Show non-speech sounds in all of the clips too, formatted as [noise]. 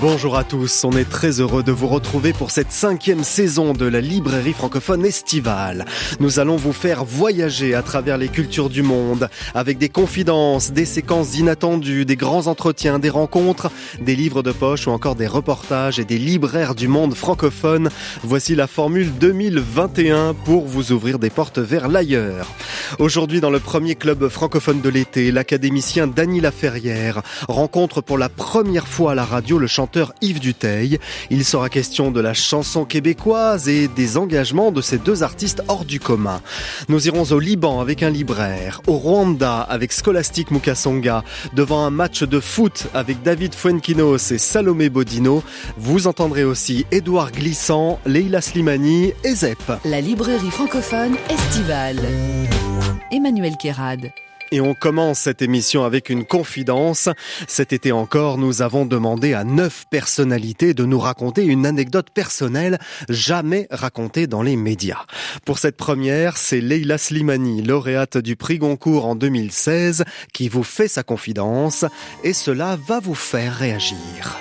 Bonjour à tous, on est très heureux de vous retrouver pour cette cinquième saison de la librairie francophone estivale. Nous allons vous faire voyager à travers les cultures du monde, avec des confidences, des séquences inattendues, des grands entretiens, des rencontres, des livres de poche ou encore des reportages et des libraires du monde francophone. Voici la formule 2021 pour vous ouvrir des portes vers l'ailleurs. Aujourd'hui, dans le premier club francophone de l'été, l'académicien Dany Laferrière rencontre pour la première fois à la radio le chanteur Yves Duteil. Il sera question de la chanson québécoise et des engagements de ces deux artistes hors du commun. Nous irons au Liban avec un libraire, au Rwanda avec Scholastic Mukasonga, devant un match de foot avec David Fuenkinos et Salomé Bodino. Vous entendrez aussi Édouard Glissant, Leila Slimani et Zep. la librairie francophone estivale. Emmanuel Kérad. Et on commence cette émission avec une confidence. Cet été encore, nous avons demandé à neuf personnalités de nous raconter une anecdote personnelle jamais racontée dans les médias. Pour cette première, c'est Leila Slimani, lauréate du prix Goncourt en 2016, qui vous fait sa confidence et cela va vous faire réagir.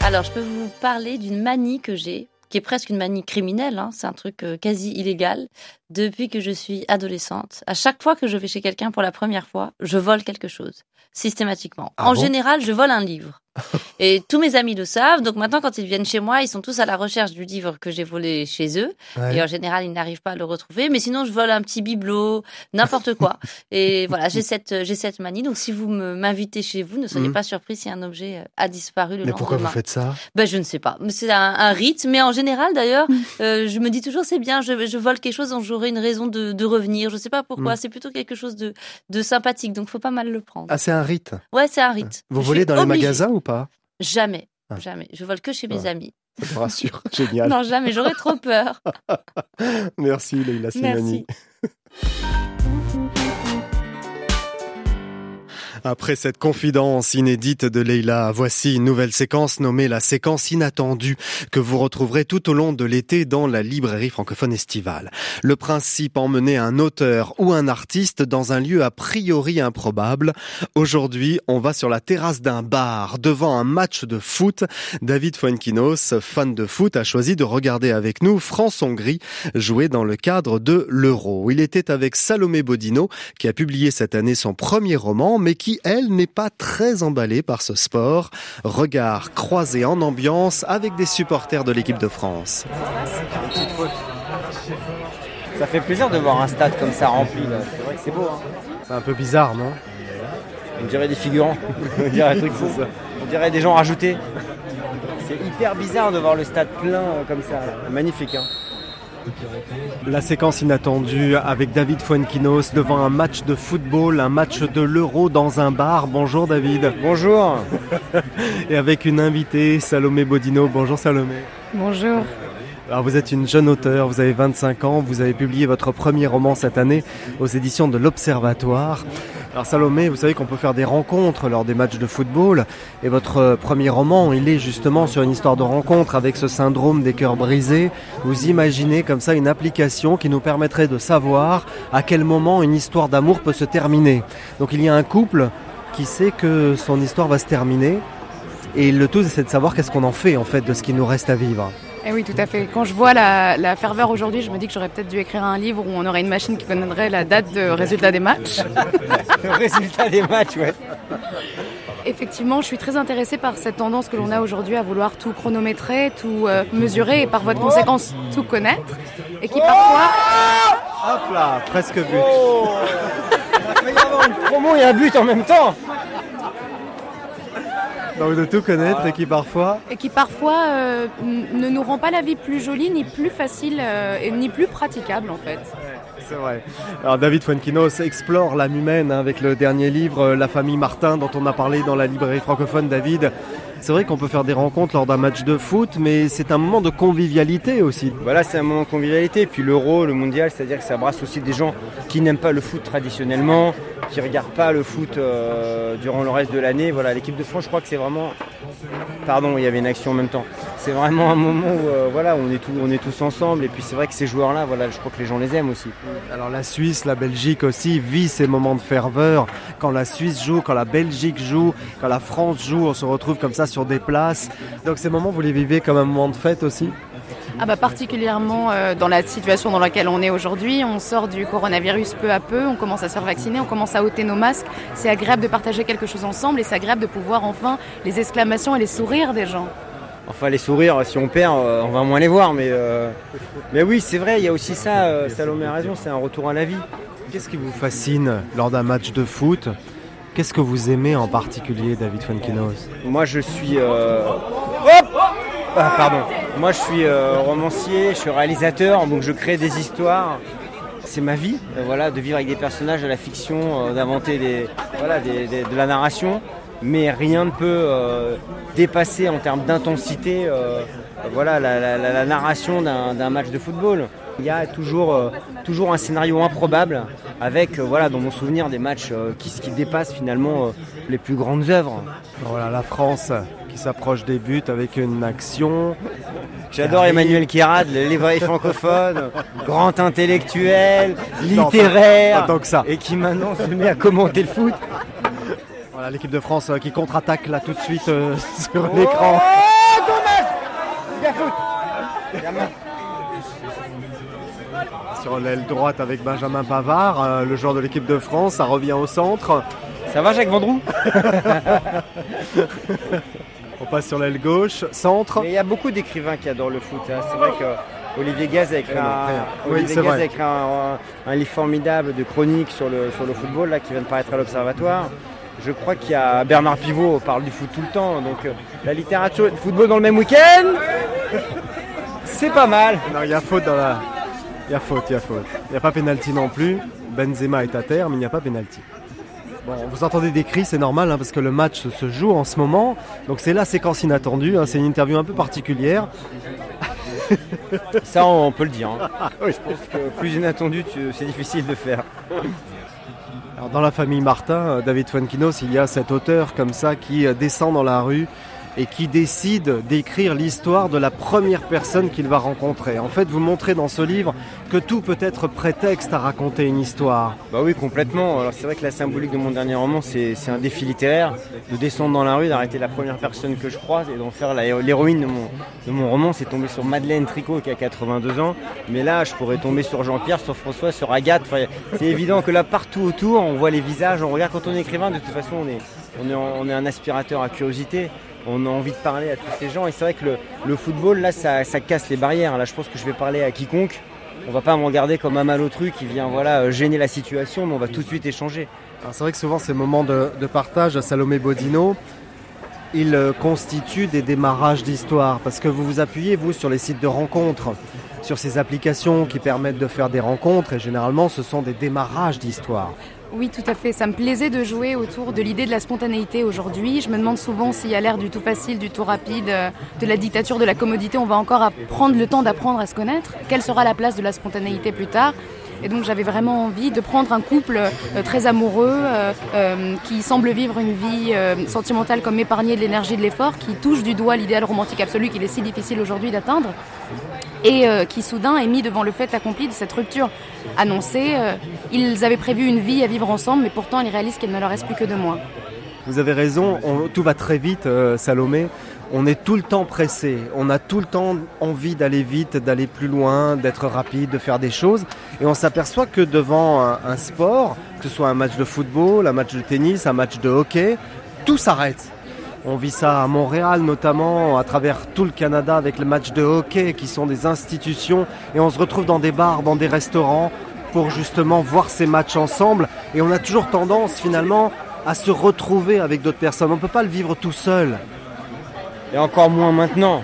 Alors, je peux vous parler d'une manie que j'ai, qui est presque une manie criminelle, hein, c'est un truc euh, quasi illégal, depuis que je suis adolescente. À chaque fois que je vais chez quelqu'un pour la première fois, je vole quelque chose, systématiquement. Ah en bon? général, je vole un livre. Et tous mes amis le savent, donc maintenant quand ils viennent chez moi, ils sont tous à la recherche du livre que j'ai volé chez eux. Ouais. Et en général, ils n'arrivent pas à le retrouver. Mais sinon, je vole un petit bibelot, n'importe quoi. Et [laughs] voilà, j'ai cette, j'ai cette manie. Donc si vous m'invitez chez vous, ne soyez Mhm. pas surpris si un objet euh, a disparu le Mais pourquoi vous lendemain. faites ça? Ben, je ne sais pas. C'est un, un rite, mais en général, d'ailleurs, euh, je me dis toujours c'est bien. Je, je vole quelque chose dont j'aurai une raison de, de revenir. Je sais pas pourquoi. Mm. C'est plutôt quelque chose de, de sympathique, donc faut pas mal le prendre. Ah, c'est un rite? Ouais, c'est un rite. Vous Je volez dans les magasins ou pas Jamais, Ah. jamais. Je vole que chez mes Ouais. amis. Je vous rassure. [laughs] Génial. Non, jamais. J'aurais trop peur. [laughs] Merci Slimani. Merci. Après cette confidence inédite de Leila, voici une nouvelle séquence nommée la séquence inattendue que vous retrouverez tout au long de l'été dans la librairie francophone estivale. Le principe emmener un auteur ou un artiste dans un lieu a priori improbable. Aujourd'hui, on va sur la terrasse d'un bar devant un match de foot. David Fuenkinos, fan de foot, a choisi de regarder avec nous France-Hongrie jouer dans le cadre de l'Euro. Il était avec Salomé Bodino qui a publié cette année son premier roman, mais qui, elle, n'est pas très emballée par ce sport. Regard croisé en ambiance avec des supporters de l'équipe de France. Ça fait plaisir de voir un stade comme ça rempli. là. C'est vrai que c'est beau. Hein. C'est un peu bizarre, non? On dirait des figurants. On dirait un truc fou. On dirait des gens rajoutés. C'est hyper bizarre de voir le stade plein euh, comme ça. Magnifique. Hein. La séquence inattendue avec David Fuenkinos devant un match de football, un match de l'Euro dans un bar. Bonjour David. Bonjour. [laughs] Et avec une invitée, Salomé Bodino. Bonjour Salomé. Bonjour. Alors vous êtes une jeune auteure, vous avez 25 ans, vous avez publié votre premier roman cette année aux éditions de l'Observatoire. Alors Salomé, vous savez qu'on peut faire des rencontres lors des matchs de football et votre euh, premier roman, il est justement sur une histoire de rencontre avec ce syndrome des cœurs brisés. Vous imaginez comme ça une application qui nous permettrait de savoir à quel moment une histoire d'amour peut se terminer. Donc il y a un couple qui sait que son histoire va se terminer et le tout c'est de savoir qu'est-ce qu'on en fait en fait de ce qui nous reste à vivre. Eh oui, tout à fait. Quand je vois la, la ferveur aujourd'hui, je me dis que j'aurais peut-être dû écrire un livre où on aurait une machine qui connaîtrait la date de résultat des matchs. [laughs] Le résultat des matchs, ouais. Effectivement, je suis très intéressée par cette tendance que l'on a aujourd'hui à vouloir tout chronométrer, tout euh, mesurer et par voie de conséquence tout connaître. Et qui parfois... Hop là, presque but. Oh Il a y avoir une promo et un but en même temps. Donc de tout connaître et qui parfois... Et qui parfois euh, ne nous rend pas la vie plus jolie, ni plus facile, euh, et ni plus praticable en fait. C'est vrai. Alors David Fuenquinos explore l'âme humaine hein, avec le dernier livre euh, La famille Martin dont on a parlé dans la librairie francophone. David, c'est vrai qu'on peut faire des rencontres lors d'un match de foot, mais c'est un moment de convivialité aussi. Voilà, c'est un moment de convivialité. Puis l'euro, le mondial, c'est-à-dire que ça brasse aussi des gens qui n'aiment pas le foot traditionnellement, qui regardent pas le foot euh, durant le reste de l'année. Voilà, l'équipe de France, je crois que c'est vraiment. Pardon, il y avait une action en même temps. C'est vraiment un moment où euh, voilà, on est, tous, on est tous ensemble. Et puis c'est vrai que ces joueurs-là, voilà, je crois que les gens les aiment aussi. Alors la Suisse, la Belgique aussi vit ces moments de ferveur. Quand la Suisse joue, quand la Belgique joue, quand la France joue, on se retrouve comme ça sur des places. Donc ces moments, vous les vivez comme un moment de fête aussi? Ah bah particulièrement euh, dans la situation dans laquelle on est aujourd'hui, on sort du coronavirus peu à peu, on commence à se faire vacciner, on commence à ôter nos masques. C'est agréable de partager quelque chose ensemble et c'est agréable de pouvoir enfin les exclamations et les sourires des gens. Enfin, les sourires, si on perd, euh, on va moins les voir. Mais, euh, mais oui, c'est vrai, il y a aussi ça. Salomé a raison, c'est un retour à la vie. Qu'est-ce qui vous fascine lors d'un match de foot? Qu'est-ce que vous aimez en particulier, David Funkinos Moi, je suis. Hop ah, pardon. Moi, je suis euh, romancier, je suis réalisateur, donc je crée des histoires. C'est ma vie, euh, voilà, de vivre avec des personnages de la fiction, euh, d'inventer voilà, de la narration. Mais rien ne peut dépasser en termes d'intensité voilà, la, narration d'un match de football. Il y a toujours, toujours un scénario improbable avec, voilà, dans mon souvenir, des matchs qui, qui dépassent finalement les plus grandes œuvres. Voilà, la France qui s'approche des buts avec une action. J'adore Emmanuel le livret francophone, [laughs] grand intellectuel, littéraire, que ça. et qui maintenant se met à commenter le foot. Voilà l'équipe de France euh, qui contre-attaque là tout de suite euh, [laughs] sur l'écran. Oh, dommage Sur l'aile droite avec Benjamin Pavard, euh, le joueur de l'équipe de France, ça revient au centre. Ça va Jacques Vendroux [laughs] On passe sur l'aile gauche, centre. Il y a beaucoup d'écrivains qui adorent le foot. Hein. C'est vrai que Olivier Gaz a écrit, un, livre formidable de chroniques sur le, sur le football là, qui vient de paraître à l'Observatoire. Je crois qu'il y a Bernard Pivot parle du foot tout le temps. Donc euh, la littérature et le football dans le même week-end, [laughs] c'est pas mal. Non, il y a faute dans la. Il y a faute, il y a faute. Il n'y a pas pénalty non plus. Benzema est à terre, mais il n'y a pas pénalty. Bon, vous entendez des cris, c'est normal hein, parce que le match se joue en ce moment. Donc c'est la séquence inattendue, hein, c'est une interview un peu particulière. Ça, on peut le dire. Hein. [laughs] Je pense que plus inattendu, c'est difficile de faire. Alors, dans la famille Martin, euh, David Fuenquinos, il y a cet auteur comme ça qui euh, descend dans la rue et qui décide d'écrire l'histoire de la première personne qu'il va rencontrer. En fait, vous montrez dans ce livre que tout peut être prétexte à raconter une histoire. Bah oui, complètement. Alors c'est vrai que la symbolique de mon dernier roman, c'est un défi littéraire, de descendre dans la rue, d'arrêter la première personne que je croise et d'en faire l'héroïne de mon, de mon roman. C'est tombé sur Madeleine Tricot qui a 82 ans, mais là, je pourrais tomber sur Jean-Pierre, sur François, sur Agathe. c'est évident que là, partout autour, on voit les visages, on regarde quand on est écrivain, de toute façon, on est, on est, on est un aspirateur à curiosité on a envie de parler à tous ces gens. Et c'est vrai que le, football, là, ça, casse les barrières. Là, je pense que je vais parler à quiconque. On va pas me regarder comme un malotru qui vient voilà, euh, gêner la situation, mais on va tout de suite échanger. C'est vrai que souvent, ces moments de, partage à Salomé Bodino, ils euh, constituent des démarrages d'histoire. Parce que vous vous appuyez, vous, sur les sites de rencontres, sur ces applications qui permettent de faire des rencontres. Et généralement, ce sont des démarrages d'histoire. Oui, tout à fait. Ça me plaisait de jouer autour de l'idée de la spontanéité aujourd'hui. Je me demande souvent s'il y a l'air du tout facile, du tout rapide, euh, de la dictature, de la commodité, on va encore prendre le temps d'apprendre à se connaître. Quelle sera la place de la spontanéité plus tard? Et donc j'avais vraiment envie de prendre un couple euh, très amoureux euh, qui semble vivre une vie sentimentale comme épargnée de l'énergie de l'effort, qui touche du doigt l'idéal romantique absolu qu'il est si difficile aujourd'hui d'atteindre et qui soudain est mis devant le fait accompli de cette rupture annoncée. Euh, ils avaient prévu une vie à vivre ensemble, mais pourtant ils réalisent qu'il ne leur reste plus que deux mois. Vous avez raison, tout va très vite, euh, Salomé. On est tout le temps pressé, on a tout le temps envie d'aller vite, d'aller plus loin, d'être rapide, de faire des choses. Et on s'aperçoit que devant un sport, que ce soit un match de football, un match de tennis, un match de hockey, tout s'arrête. On vit ça à Montréal notamment, à travers tout le Canada avec les matchs de hockey qui sont des institutions et on se retrouve dans des bars, dans des restaurants pour justement voir ces matchs ensemble et on a toujours tendance finalement à se retrouver avec d'autres personnes. On ne peut pas le vivre tout seul. Et encore moins maintenant,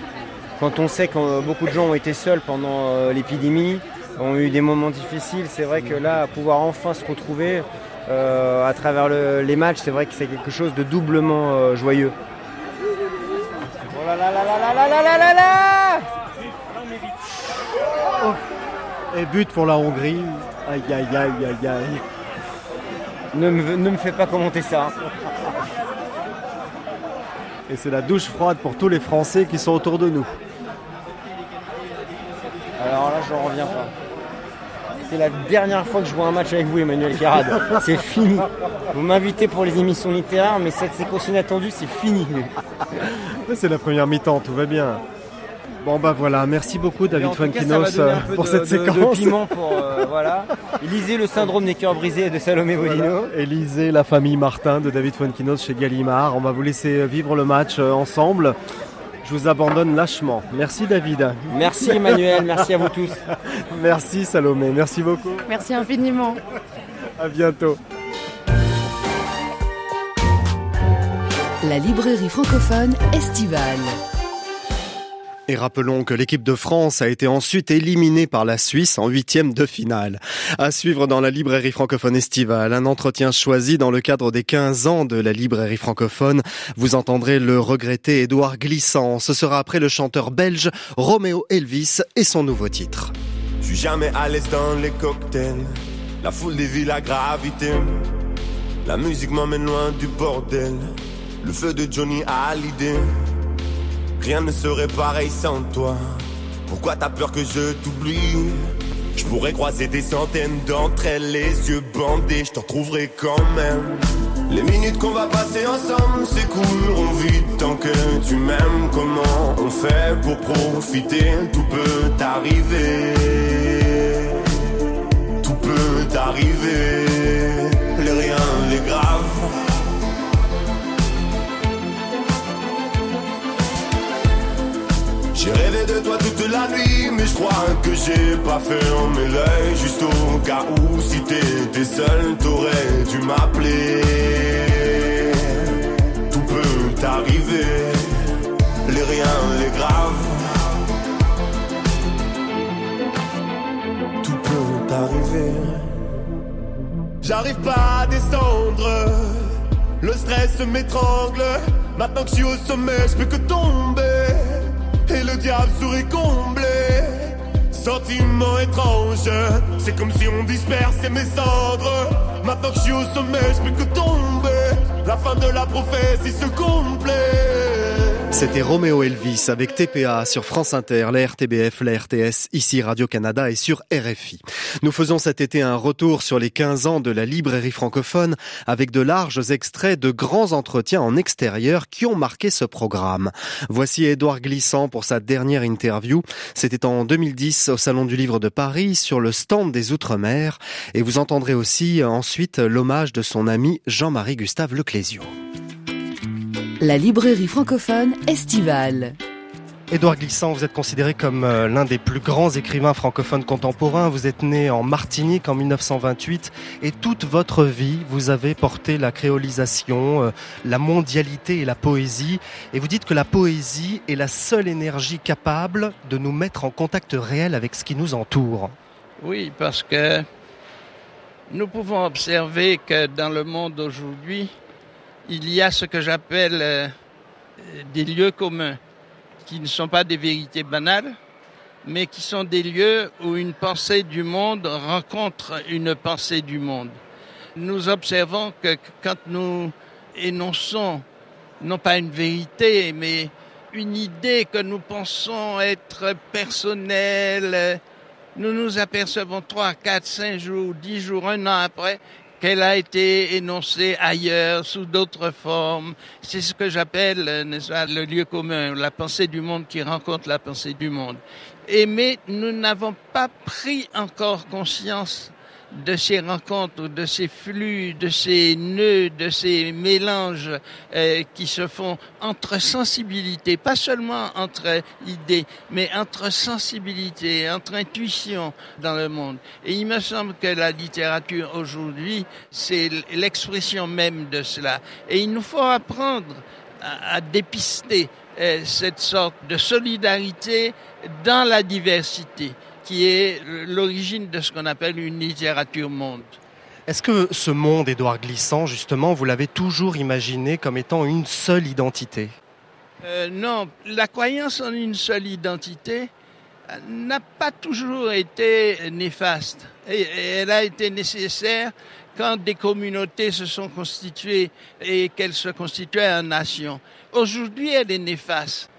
quand on sait que beaucoup de gens ont été seuls pendant euh, l'épidémie, ont eu des moments difficiles. C'est vrai que là, pouvoir enfin se retrouver euh, à travers les matchs, c'est vrai que c'est quelque chose de doublement euh, joyeux. Là là là là là là là là là Et but pour la Hongrie. Aïe aïe aïe aïe aïe. Ne me, ne me fais pas commenter ça. Et c'est la douche froide pour tous les Français qui sont autour de nous. Alors là, je reviens pas. C'est la dernière fois que je vois un match avec vous, Emmanuel Carrade. C'est fini. Vous m'invitez pour les émissions littéraires, mais cette séquence inattendue, c'est fini. C'est la première mi-temps, tout va bien. Bon bah voilà, merci beaucoup David Funkinos euh, pour cette séquence. piment pour euh, voilà. Lisez le syndrome des cœurs brisés de Salomé Bolino. Et lisez la famille Martin de David Funkinos chez Gallimard. On va vous laisser vivre le match euh, ensemble. Je vous abandonne lâchement. Merci David. Merci Emmanuel, merci à vous tous. [laughs] merci Salomé, merci beaucoup. Merci infiniment. À bientôt. La librairie francophone estivale. Et rappelons que l'équipe de France a été ensuite éliminée par la Suisse en huitième de finale. À suivre dans la librairie francophone estivale, un entretien choisi dans le cadre des 15 ans de la librairie francophone. Vous entendrez le regretté Édouard Glissant. Ce sera après le chanteur belge Roméo Elvis et son nouveau titre. Je suis jamais à l'aise dans les cocktails. La foule des villes gravité. La musique m'emmène loin bordel. Le feu de Johnny a l'idée. Rien ne serait pareil sans toi. Pourquoi t'as peur que je t'oublie? Je pourrais croiser des centaines d'entre elles, les yeux bandés, je t'en trouverai quand même. Les minutes qu'on va passer ensemble s'écouleront vite tant que tu m'aimes. Comment on fait pour profiter? Tout peut t'arriver. Tout peut t'arriver. J'ai rêvé de toi toute la nuit, mais je crois que j'ai pas mes l'œil. Juste au cas où, si t'étais seul, t'aurais dû m'appeler. Tout peut t'arriver, les rien, les graves. Tout peut t'arriver. J'arrive pas à descendre, le stress m'étrangle. Maintenant que je suis au sommet, je peux que tomber et le diable serait comblé. Sentiment étrange, c'est comme si on dispersait mes cendres. Maintenant que je suis au sommet, je peux que tomber. La fin de la prophétie se complète. C'était Roméo Elvis avec TPA sur France Inter, la RTBF, la RTS, ici Radio-Canada et sur RFI. Nous faisons cet été un retour sur les 15 ans de la librairie francophone avec de larges extraits de grands entretiens en extérieur qui ont marqué ce programme. Voici Édouard Glissant pour sa dernière interview. C'était en 2010 au Salon du Livre de Paris sur le stand des Outre-mer et vous entendrez aussi ensuite l'hommage de son ami Jean-Marie Gustave Leclésio. La librairie francophone estivale. Édouard Glissant, vous êtes considéré comme euh, l'un des plus grands écrivains francophones contemporains. Vous êtes né en Martinique en 1928 et toute votre vie, vous avez porté la créolisation, euh, la mondialité et la poésie. Et vous dites que la poésie est la seule énergie capable de nous mettre en contact réel avec ce qui nous entoure. Oui, parce que nous pouvons observer que dans le monde d'aujourd'hui, il y a ce que j'appelle euh, des lieux communs, qui ne sont pas des vérités banales, mais qui sont des lieux où une pensée du monde rencontre une pensée du monde. Nous observons que quand nous énonçons non pas une vérité, mais une idée que nous pensons être personnelle, nous nous apercevons trois, quatre, cinq jours, dix jours, un an après qu'elle a été énoncée ailleurs, sous d'autres formes. C'est ce que j'appelle, le lieu commun, la pensée du monde qui rencontre la pensée du monde. Et mais nous n'avons pas pris encore conscience de ces rencontres, de ces flux, de ces nœuds, de ces mélanges euh, qui se font entre sensibilités, pas seulement entre idées, mais entre sensibilités, entre intuitions dans le monde. Et il me semble que la littérature aujourd'hui, c'est l'expression même de cela. Et il nous faut apprendre à, à dépister euh, cette sorte de solidarité dans la diversité qui est l'origine de ce qu'on appelle une littérature monde. Est-ce que ce monde, Édouard Glissant, justement, vous l'avez toujours imaginé comme étant une seule identité? Euh, Non, la croyance en une seule identité euh, n'a pas toujours été néfaste. Et, elle a été nécessaire quand des communautés se sont constituées et qu'elles se constituaient en nations. Aujourd'hui, elle est néfaste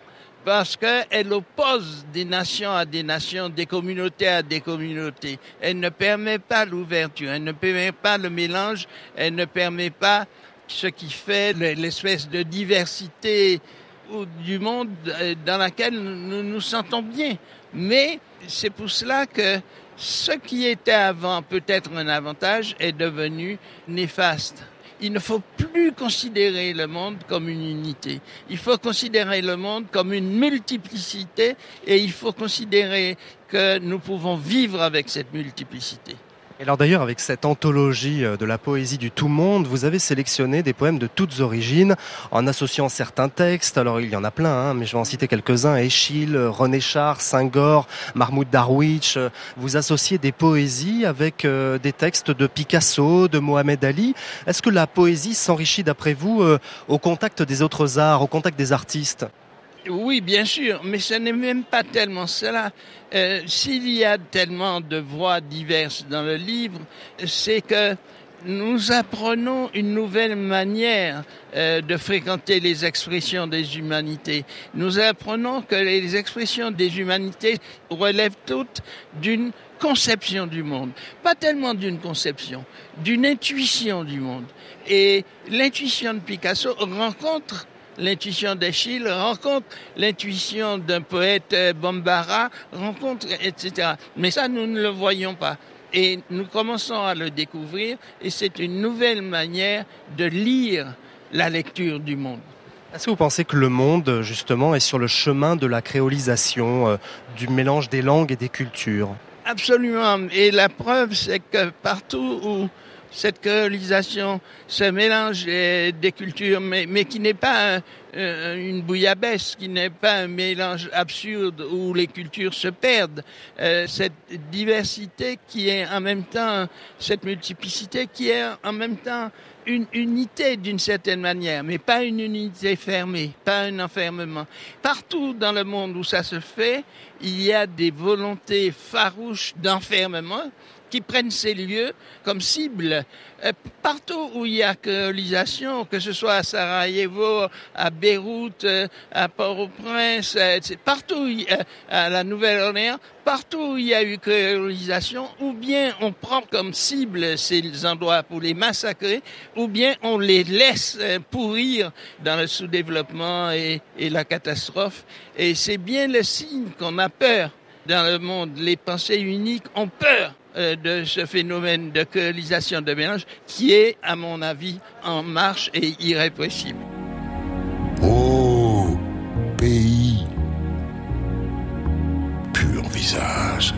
parce qu'elle oppose des nations à des nations, des communautés à des communautés. Elle ne permet pas l'ouverture, elle ne permet pas le mélange, elle ne permet pas ce qui fait l'espèce de diversité du monde euh, dans laquelle nous nous sentons bien. Mais c'est pour cela que ce qui était avant peut-être un avantage est devenu néfaste il ne faut plus considérer le monde comme une unité. Il faut considérer le monde comme une multiplicité et il faut considérer que nous pouvons vivre avec cette multiplicité alors d'ailleurs, avec cette anthologie euh, de la poésie du tout monde, vous avez sélectionné des poèmes de toutes origines en associant certains textes. Alors il y en a plein, hein, mais je vais en citer quelques-uns. Échille, René Char, Senghor, Mahmoud Darwich. Vous associez des poésies avec euh, des textes de Picasso, de Mohamed Ali. Est-ce que la poésie s'enrichit d'après vous euh, au contact des autres arts, au contact des artistes? Oui, bien sûr, mais ce n'est même pas tellement cela. Euh, S'il y a tellement de voix diverses dans le livre, c'est que nous apprenons une nouvelle manière euh, de fréquenter les expressions des humanités. Nous apprenons que les expressions des humanités relèvent toutes d'une conception du monde, pas tellement d'une conception, d'une intuition du monde. Et l'intuition de Picasso rencontre l'intuition d'Achille, rencontre l'intuition d'un poète euh, Bambara, rencontre, etc. Mais ça, nous ne le voyons pas. Et nous commençons à le découvrir, et c'est une nouvelle manière de lire la lecture du monde. Est-ce que vous pensez que le monde, justement, est sur le chemin de la créolisation, euh, du mélange des langues et des cultures? Absolument. Et la preuve, c'est que partout où cette colonisation, ce mélange des cultures, mais, qui n'est pas une bouillabaisse, qui n'est pas un mélange absurde où les cultures se perdent. Euh, cette diversité qui est en même temps, cette multiplicité qui est en même temps une unité d'une certaine manière, mais pas une unité fermée, pas un enfermement. Partout dans le monde où ça se fait, il y a des volontés farouches d'enfermement qui prennent ces lieux comme cible. Euh, partout où il y a colonisation, que ce soit à Sarajevo, à Beyrouth, euh, à Port-au-Prince, euh, partout à la Nouvelle-Orléans, partout où il y a eu colonisation, ou bien on prend comme cible ces endroits pour les massacrer, ou bien on les laisse pourrir dans le sous-développement et, et la catastrophe. Et c'est bien le signe qu'on a peur dans le monde. Les pensées uniques ont peur de ce phénomène de colonisation de mélange qui est, à mon avis, en marche et irrépressible. Oh, pays, pur visage,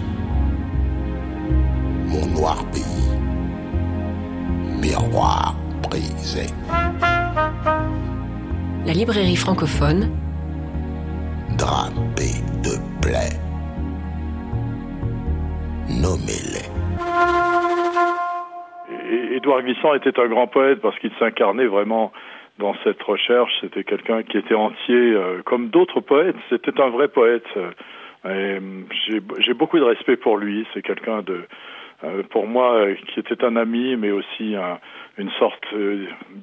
mon noir pays, miroir brisé. La librairie francophone, drapé de plaies nommez-les. Édouard Glissant était un grand poète parce qu'il s'incarnait vraiment dans cette recherche. C'était quelqu'un qui était entier, euh, comme d'autres poètes. C'était un vrai poète. Euh, j'ai beaucoup de respect pour lui. C'est quelqu'un euh, pour moi, qui était un ami, mais aussi une sorte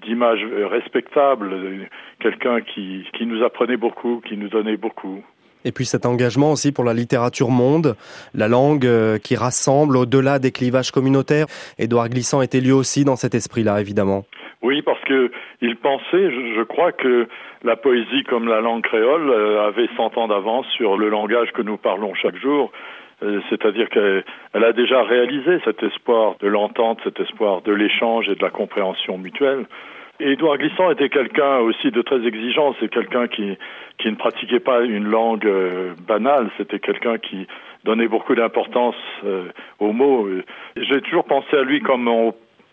d'image respectable. Quelqu'un qui nous apprenait beaucoup, qui nous donnait beaucoup. Et puis cet engagement aussi pour la littérature monde, la langue euh, qui rassemble au-delà des clivages communautaires. Édouard Glissant était lui aussi dans cet esprit-là, évidemment. Oui, parce que il pensait, je, crois que la poésie comme la langue créole euh, avait 100 ans d'avance sur le langage que nous parlons chaque jour. Euh, c'est-à-dire qu'elle a déjà réalisé cet espoir de l'entente, cet espoir de l'échange et de la compréhension mutuelle. Édouard Glissant était quelqu'un aussi de très exigeant. C'est quelqu'un qui, qui ne pratiquait pas une langue euh, banale. C'était quelqu'un qui donnait beaucoup d'importance euh, aux mots. J'ai toujours pensé à lui comme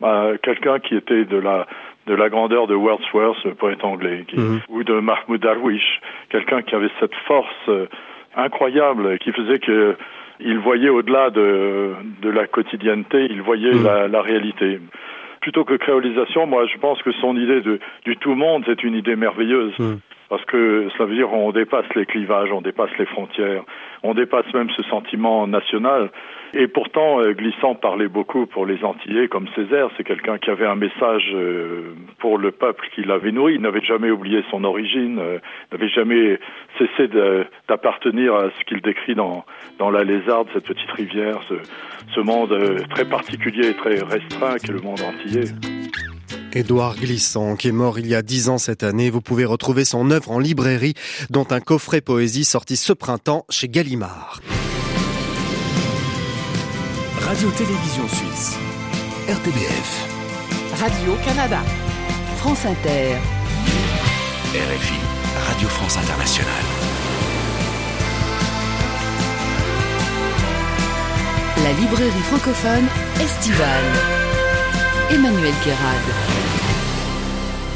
à quelqu'un qui était de la de la grandeur de Wordsworth, le poète anglais, mhm. ou de Mahmoud Darwish, quelqu'un qui avait cette force euh, incroyable qui faisait que il voyait au-delà de, de la quotidienneté, il voyait la, la réalité. Plutôt que créolisation, moi je pense que son idée de, du tout monde, c'est une idée merveilleuse. Mm. Parce que ça veut dire on dépasse les clivages, on dépasse les frontières, on dépasse même ce sentiment national. Et pourtant, euh, Glissant parlait beaucoup pour les Antillais, comme Césaire. C'est quelqu'un qui avait un message euh, pour le peuple qu'il avait nourri. Il n'avait jamais oublié son origine, euh, n'avait jamais cessé d'appartenir à ce qu'il décrit dans, dans La Lézarde, cette petite rivière, ce, ce monde très particulier et très restreint qu'est le monde antillais. Édouard Glissant, qui est mort il y a dix ans cette année. Vous pouvez retrouver son œuvre en librairie, dont un coffret poésie sorti ce printemps chez Gallimard. Radio-Télévision Suisse. RTBF. Radio-Canada. France Inter. RFI. Radio France Internationale. La librairie francophone estivale. Emmanuel Guérard.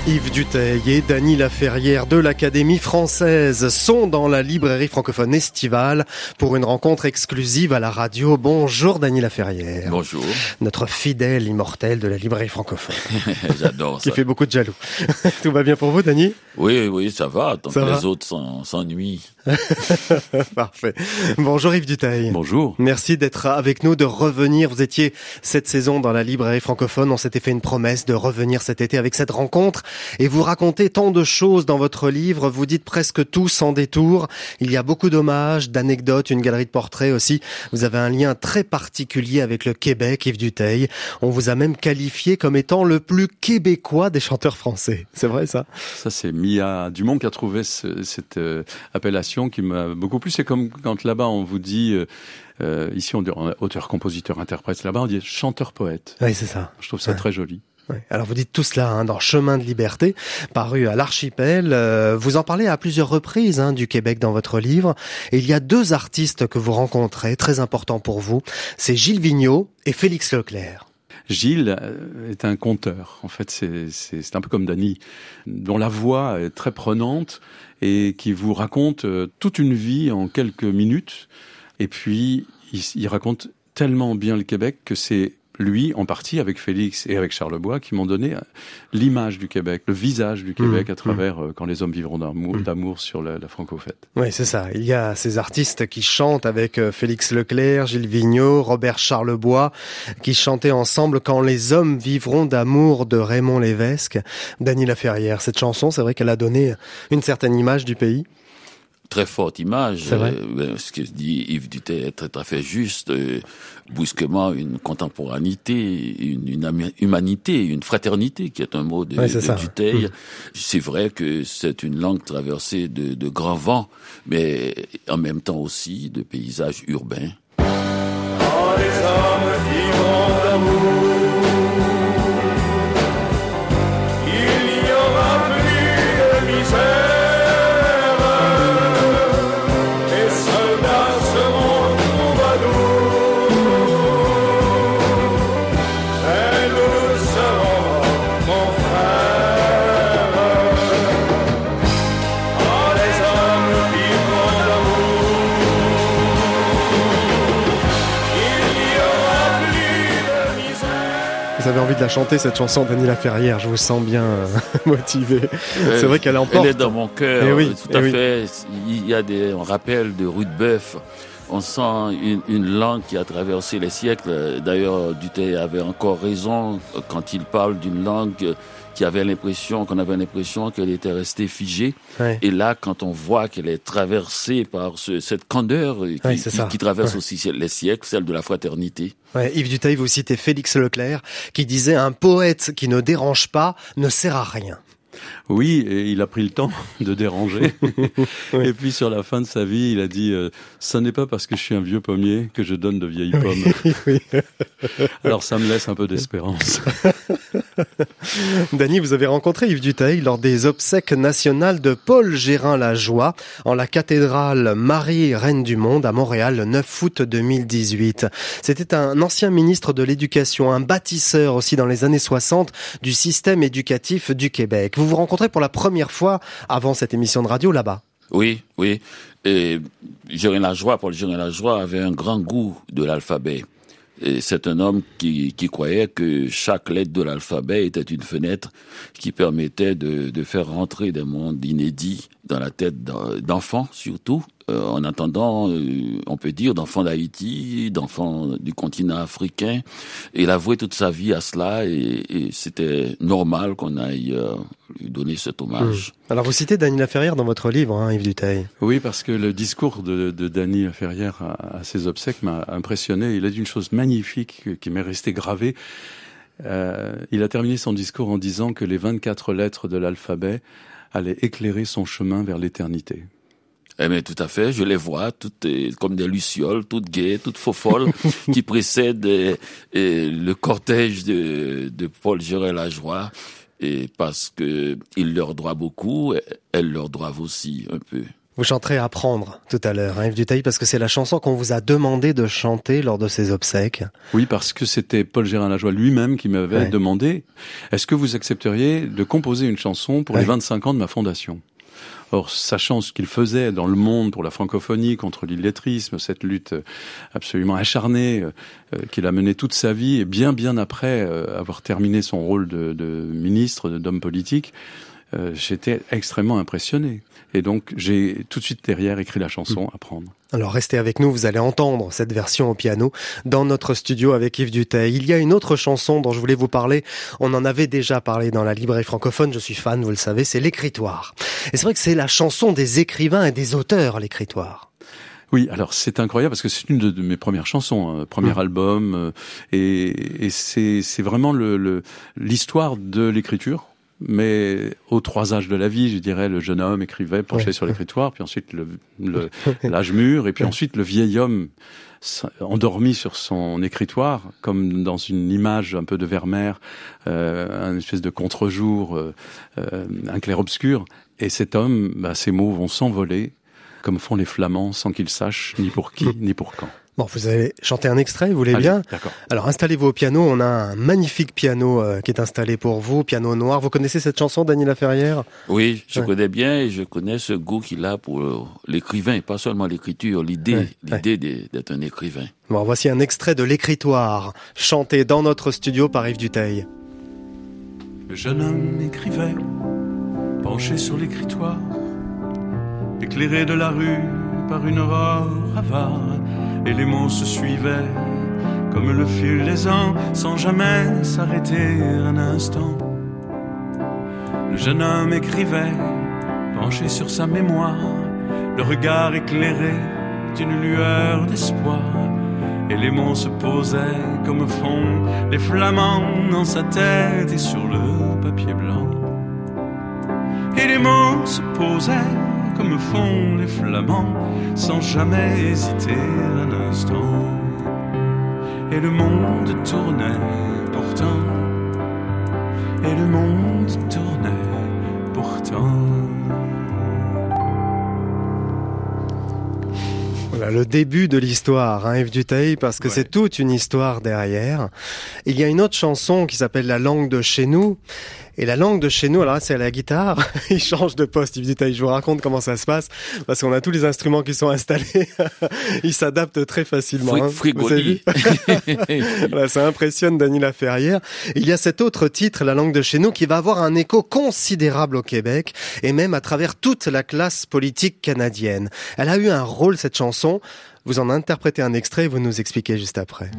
Yves Duteil et Dany Laferrière de l'Académie française sont dans la librairie francophone estivale pour une rencontre exclusive à la radio. Bonjour Dany Laferrière. Bonjour. Notre fidèle immortel de la librairie francophone. [laughs] J'adore Qui ça. fait beaucoup de jaloux. [laughs] Tout va bien pour vous Dany? Oui, oui, ça va. Tant Ça que va? les autres s'en- s'ennuient. [laughs] Parfait. Bonjour Yves Duteil. Bonjour. Merci d'être avec nous, de revenir. Vous étiez cette saison dans la librairie francophone. On s'était fait une promesse de revenir cet été avec cette rencontre. Et vous racontez tant de choses dans votre livre. Vous dites presque tout sans détour. Il y a beaucoup d'hommages, d'anecdotes, une galerie de portraits aussi. Vous avez un lien très particulier avec le Québec, Yves Duteil. On vous a même qualifié comme étant le plus québécois des chanteurs français. C'est vrai ça? Ça, c'est Mia Dumont qui a trouvé ce- cette euh, appellation qui m'a beaucoup plu. C'est comme quand là-bas on vous dit, euh, euh, ici on dit auteur, compositeur, interprète. Là-bas on dit chanteur-poète. Oui, c'est ça. Je trouve ça Ouais. très joli. Alors vous dites tout cela hein, dans Chemin de liberté, paru à l'Archipel. Euh, vous en parlez à plusieurs reprises hein, du Québec dans votre livre. Et il y a deux artistes que vous rencontrez, très importants pour vous. C'est Gilles Vigneault et Félix Leclerc. Gilles euh, est un conteur. En fait, c'est- un peu comme Dany, dont la voix est très prenante et qui vous raconte euh, toute une vie en quelques minutes. Et puis, il raconte tellement bien le Québec que c'est lui, en partie, avec Félix et avec Charlebois, qui m'ont donné euh, l'image du Québec, le visage du Québec Mmh, à travers euh, Quand les hommes vivront d'amour d'amour sur la, la franco-fête. Oui, c'est ça. Il y a ces artistes qui chantent avec euh, Félix Leclerc, Gilles Vigneault, Robert Charlebois, qui chantaient ensemble Quand les hommes vivront d'amour de Raymond Lévesque. Dany Laferrière, cette chanson, c'est vrai qu'elle a donné une certaine image du pays. Très forte image. C'est vrai. Euh, ce que dit Yves Duteil est très, très fait juste. Euh, brusquement, une contemporanité, une, une humanité, une fraternité, qui est un mot de, Ouais, de ça. Duteil. Mm. C'est vrai que c'est une langue traversée de, de grands vents, mais en même temps aussi de paysages urbains. Les hommes envie de la chanter, cette chanson, Dany Laferrière. Je vous sens bien euh, [laughs] motivé. C'est vrai qu'elle emporte. Elle est dans mon cœur, Eh oui, tout eh à oui. fait. Il y a des on rappelle de Rudebeuf. On sent une, une langue qui a traversé les siècles. D'ailleurs, Duteil avait encore raison quand il parle d'une langue qui avait l'impression, qu'on avait l'impression qu'elle était restée figée. Ouais. Et là, quand on voit qu'elle est traversée par ce- cette candeur qui, Ouais, c'est qui- qui traverse Ouais. aussi les siècles, celle de la fraternité. Ouais, Yves Duteil, vous citez Félix Leclerc, qui disait un poète qui ne dérange pas ne sert à rien. Oui, et il a pris le temps [laughs] de déranger. [laughs] Et puis sur la fin de sa vie, il a dit euh, "Ce n'est pas parce que je suis un vieux pommier que je donne de vieilles pommes." [laughs] Oui. Alors ça me laisse un peu d'espérance. Dany, vous avez rencontré Yves Duteil lors des obsèques nationales de Paul Gérin-Lajoie en la cathédrale Marie Reine du Monde à Montréal le 9 août 2018. C'était un ancien ministre de l'Éducation, un bâtisseur aussi dans les années 60 du système éducatif du Québec. Vous vous rencontrez pour la première fois avant cette émission de radio là-bas. Oui, oui. Et Lajoie, Paul Jérémy Lajoie avait un grand goût de l'alphabet. Et c'est un homme qui, qui croyait que chaque lettre de l'alphabet était une fenêtre qui permettait de, de faire rentrer des mondes inédits dans la tête d'enfants surtout. Euh, en attendant, euh, on peut dire d'enfants d'Haïti, d'enfants du continent africain. Et il a voué toute sa vie à cela et, et c'était normal qu'on aille euh, lui donner cet hommage. Mmh. Alors vous citez Dany Laferrière dans votre livre, hein, Yves Duteil. Oui, parce que le discours de, de Dany Laferrière à, à, ses obsèques m'a impressionné. Il a dit une chose magnifique qui m'est restée gravée. Euh, il a terminé son discours en disant que les 24 lettres de l'alphabet allaient éclairer son chemin vers l'éternité. Eh bien, tout à fait. Je les vois, toutes comme des lucioles, toutes gaies, toutes faux folles, [laughs] qui précèdent et, et le cortège de, de Paul Gérard Lajoie. Et parce que il leur doit beaucoup, elles leur doivent aussi un peu. Vous chanterez Apprendre tout à l'heure, hein, Yves Dutaille, parce que c'est la chanson qu'on vous a demandé de chanter lors de ces obsèques. Oui, parce que c'était Paul Gérard Lajoie lui-même qui m'avait ouais. demandé est-ce que vous accepteriez de composer une chanson pour ouais. les 25 ans de ma fondation? Or, sachant ce qu'il faisait dans le monde pour la francophonie contre l'illettrisme, cette lutte absolument acharnée euh, qu'il a menée toute sa vie, et bien bien après euh, avoir terminé son rôle de, de ministre, d'homme politique, euh, j'étais extrêmement impressionné. Et donc, j'ai tout de suite derrière écrit la chanson à prendre. Alors restez avec nous, vous allez entendre cette version au piano dans notre studio avec Yves Duteil. Il y a une autre chanson dont je voulais vous parler, on en avait déjà parlé dans la librairie francophone, je suis fan, vous le savez, c'est l'écritoire. Et c'est vrai que c'est la chanson des écrivains et des auteurs, l'écritoire. Oui, alors c'est incroyable parce que c'est une de, mes premières chansons, hein, premier mmh. album, euh, et, et c'est vraiment l'histoire le, de l'écriture mais aux trois âges de la vie, je dirais, le jeune homme écrivait, penché ouais, sur l'écritoire, puis ensuite [laughs] l'âge le, mûr, et puis ensuite le vieil homme endormi sur son écritoire, comme dans une image un peu de Vermeer, euh, un espèce de contre-jour, euh, euh, un clair-obscur. Et cet homme, bah, ses mots vont s'envoler, comme font les flamands, sans qu'ils sachent ni pour qui, [laughs] ni pour quand. Bon, vous allez chanter un extrait, vous voulez Allez, bien D'accord. Alors installez-vous au piano, on a un magnifique piano euh, qui est installé pour vous, piano noir. Vous connaissez cette chanson, Daniela Ferrière? Oui, je Ouais. connais bien et je connais ce goût qu'il a pour euh, l'écrivain, pas seulement l'écriture, l'idée, Ouais, l'idée de- d'être un écrivain. Bon, voici un extrait de l'écritoire, chanté dans notre studio par Yves Duteil. Le jeune homme écrivait, penché sur l'écritoire, éclairé de la rue par une aurore avare, et les mots se suivaient comme le fil des ans, sans jamais s'arrêter un instant. Le jeune homme écrivait, penché sur sa mémoire, le regard éclairé d'une lueur d'espoir. Et les mots se posaient comme font les flamands dans sa tête et sur le papier blanc. Et les mots se posaient comme font les flamands sans jamais hésiter un instant. Et le monde tournait pourtant. Et le monde tournait pourtant. Voilà le début de l'histoire, hein, Yves Duteil, parce que c'est toute une histoire derrière. Il y a une autre chanson qui s'appelle La langue de chez nous. Et la langue de chez nous, alors c'est à la guitare. [laughs] Il change de poste, Yves Duteil. Je vous raconte comment ça se passe, parce qu'on a tous les instruments qui sont installés. [laughs] Il s'adapte très facilement. hein. Vous avez vu [laughs] voilà, ça impressionne Dany Laferrière. Il y a cet autre titre, La langue de chez nous, qui va avoir un écho considérable au Québec et même à travers toute la classe politique canadienne. Elle a eu un rôle, cette chanson. Vous en interprétez un extrait et vous nous expliquez juste après.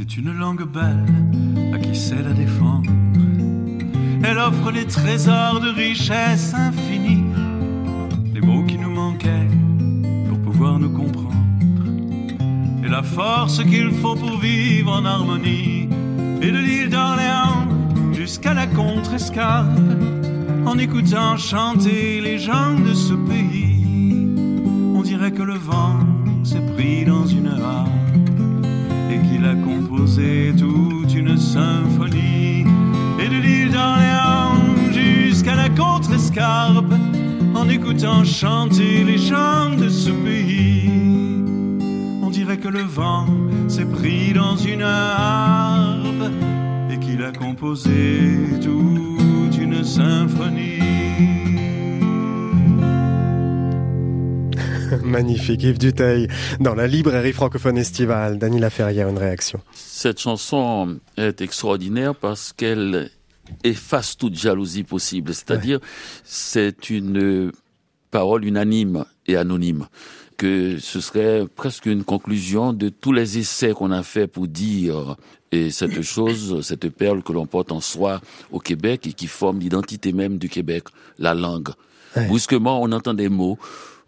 C'est une langue belle à qui sait la défendre. Elle offre les trésors de richesse infinie, les mots qui nous manquaient pour pouvoir nous comprendre, et la force qu'il faut pour vivre en harmonie. Et de l'île d'Orléans jusqu'à la contrescarpe, en écoutant chanter les gens de ce pays, on dirait que le vent s'est pris dans une harpe qu'il a composé toute une symphonie. Et de l'île d'Orléans jusqu'à la contrescarpe, en écoutant chanter les gens de ce pays, on dirait que le vent s'est pris dans une harpe et qu'il a composé toute une symphonie. Magnifique, Yves Duteil, dans la librairie francophone estivale. Dany Laferrière, une réaction. Cette chanson est extraordinaire parce qu'elle efface toute jalousie possible. C'est-à-dire, c'est une parole unanime et anonyme que ce serait presque une conclusion de tous les essais qu'on a fait pour dire et cette chose, cette perle que l'on porte en soi au Québec et qui forme l'identité même du Québec, la langue. Brusquement, on entend des mots,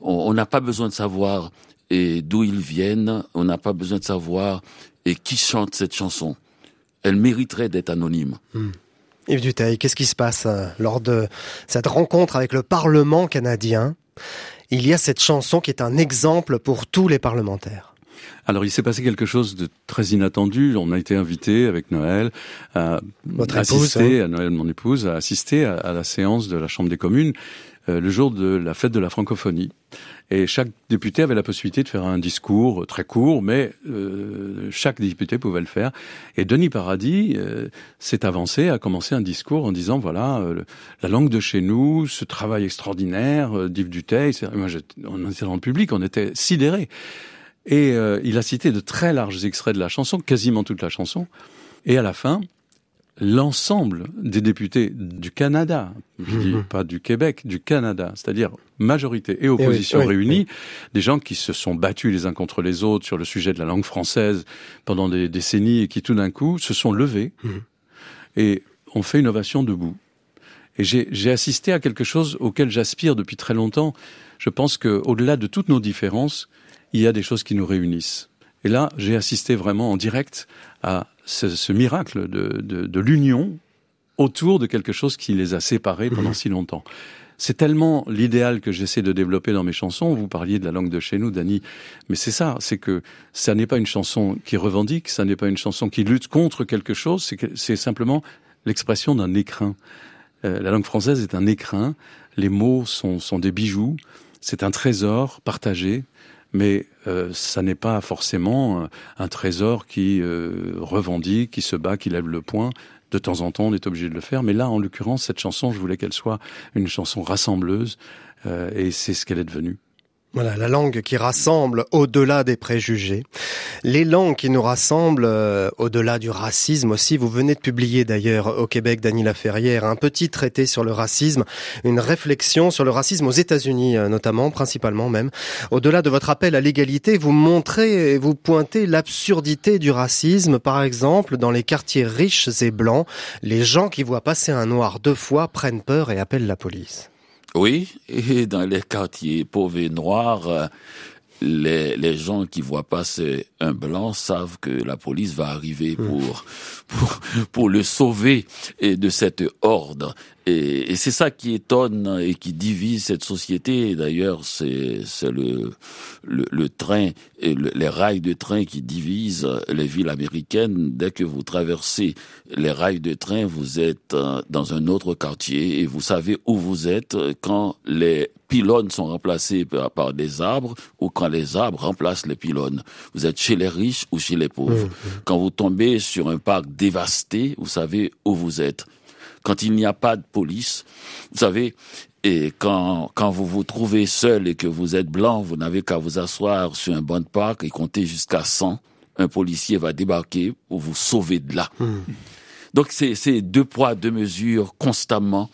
on n'a pas besoin de savoir d'où ils viennent, on n'a pas besoin de savoir et qui chante cette chanson. Elle mériterait d'être anonyme. Hmm. Yves Duteil, qu'est-ce qui se passe euh, lors de cette rencontre avec le Parlement canadien? Il y a cette chanson qui est un exemple pour tous les parlementaires. Alors il s'est passé quelque chose de très inattendu. On a été invité avec Noël à assister, hein. à Noël mon épouse, à assister à, la séance de la Chambre des communes le jour de la fête de la francophonie. Et chaque député avait la possibilité de faire un discours très court, mais euh, chaque député pouvait le faire. Et Denis Paradis euh, s'est avancé, a commencé un discours en disant voilà euh, la langue de chez nous, ce travail extraordinaire d'Yves Duteil. Moi, on était dans le public, on était sidérés. Et il a cité de très larges extraits de la chanson, quasiment toute la chanson. Et à la fin, l'ensemble des députés du Canada, je dis mhm. pas du Québec, du Canada, c'est-à-dire majorité et opposition réunies, des gens qui se sont battus les uns contre les autres sur le sujet de la langue française pendant des décennies et qui tout d'un coup se sont levés mhm. et ont fait une ovation debout. Et j'ai assisté à quelque chose auquel j'aspire depuis très longtemps. Je pense qu'au-delà de toutes nos différences, il y a des choses qui nous réunissent. Et là, j'ai assisté vraiment en direct à ce, miracle de, de, l'union autour de quelque chose qui les a séparés pendant si longtemps. C'est tellement l'idéal que j'essaie de développer dans mes chansons. Vous parliez de la langue de chez nous, Dani, mais c'est ça, c'est que ça n'est pas une chanson qui revendique, ça n'est pas une chanson qui lutte contre quelque chose, c'est simplement l'expression d'un écrin. Euh, la langue française est un écrin, les mots sont, sont des bijoux, c'est un trésor partagé, mais euh, ça n'est pas forcément un, trésor qui euh, revendique, qui se bat, qui lève le poing. De temps en temps, on est obligé de le faire. Mais là, en l'occurrence, cette chanson, je voulais qu'elle soit une chanson rassembleuse, euh, et c'est ce qu'elle est devenue. Voilà, la langue qui rassemble au-delà des préjugés. Les langues qui nous rassemblent euh, au-delà du racisme aussi. Vous venez de publier d'ailleurs au Québec, Dany Laferrière, un petit traité sur le racisme, une réflexion sur le racisme aux États-Unis euh, notamment, principalement même. Au-delà de votre appel à l'égalité, vous montrez et vous pointez l'absurdité du racisme. Par exemple, dans les quartiers riches et blancs, les gens qui voient passer un noir deux fois prennent peur et appellent la police. Oui, et dans les quartiers pauvres et noirs, les, les gens qui voient passer un blanc savent que la police va arriver hmm. pour, pour, pour le sauver et de cette horde. Et, et c'est ça qui étonne et qui divise cette société. D'ailleurs, c'est le, le, le, train et les rails de train qui divisent les villes américaines. Dès que vous traversez les rails de train, vous êtes euh, dans un autre quartier et vous savez où vous êtes quand les pylônes sont remplacés par, par des arbres ou quand les arbres remplacent les pylônes. Vous êtes chez les riches ou chez les pauvres. Mmh, mmh. Quand vous tombez sur un parc dévasté, vous savez où vous êtes. Quand il n'y a pas de police, vous savez, et quand, quand vous vous trouvez seul et que vous êtes blanc, vous n'avez qu'à vous asseoir sur un banc de parc et compter jusqu'à 100. Un policier va débarquer pour vous sauver de là. Mmh. Donc c'est deux poids, deux mesures constamment.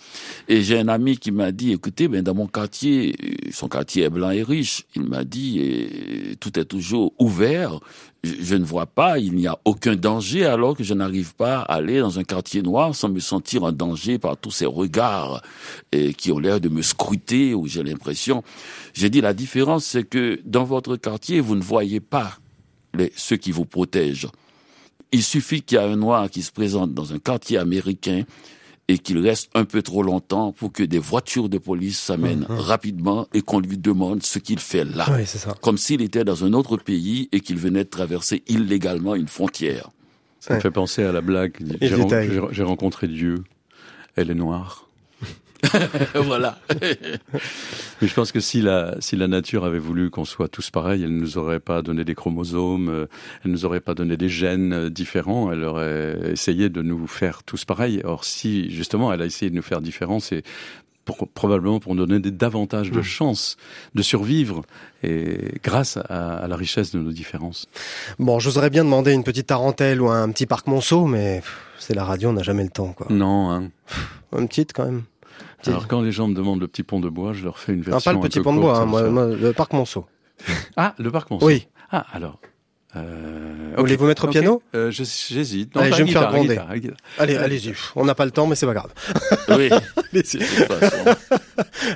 Et j'ai un ami qui m'a dit, écoutez, ben dans mon quartier, son quartier est blanc et riche. Il m'a dit, tout est toujours ouvert. Je, ne vois pas, il n'y a aucun danger alors que je n'arrive pas à aller dans un quartier noir sans me sentir en danger par tous ces regards et qui ont l'air de me scruter ou j'ai l'impression. J'ai dit la différence c'est que dans votre quartier vous ne voyez pas les, ceux qui vous protègent. Il suffit qu'il y ait un noir qui se présente dans un quartier américain et qu'il reste un peu trop longtemps pour que des voitures de police s'amènent mhm. rapidement et qu'on lui demande ce qu'il fait là. Comme s'il était dans un autre pays et qu'il venait de traverser illégalement une frontière. Ça me fait penser à la blague. J'ai rencontré Dieu. Elle est noire. [laughs] voilà. [laughs] Mais je pense que si la, si la nature avait voulu qu'on soit tous pareils, elle nous aurait pas donné des chromosomes, euh, elle nous aurait pas donné des gènes euh, différents, elle aurait essayé de nous faire tous pareils. Or, si justement elle a essayé de nous faire différents, c'est pour, probablement pour nous donner des, davantage de Mm. chances de survivre et grâce à, à la richesse de nos différences. Bon, aurais bien demandé une petite tarentelle ou un petit parc Monceau, mais c'est la radio, on n'a jamais le temps, quoi. Non, hein. Une petite quand même. Alors quand les gens me demandent le petit pont de bois, je leur fais une version Non, pas le petit pont de bois, hein, moi, moi, le parc Monceau. [laughs] Ah, le parc Monceau. Oui. Ah, alors. Euh. Voulez-vous mettre au piano? Euh, J'hésite. Allez, je vais me faire gronder. guitare, guitare. Allez, allez-y. On n'a pas le temps, mais c'est pas grave. [laughs] Oui. [laughs] Allez-y.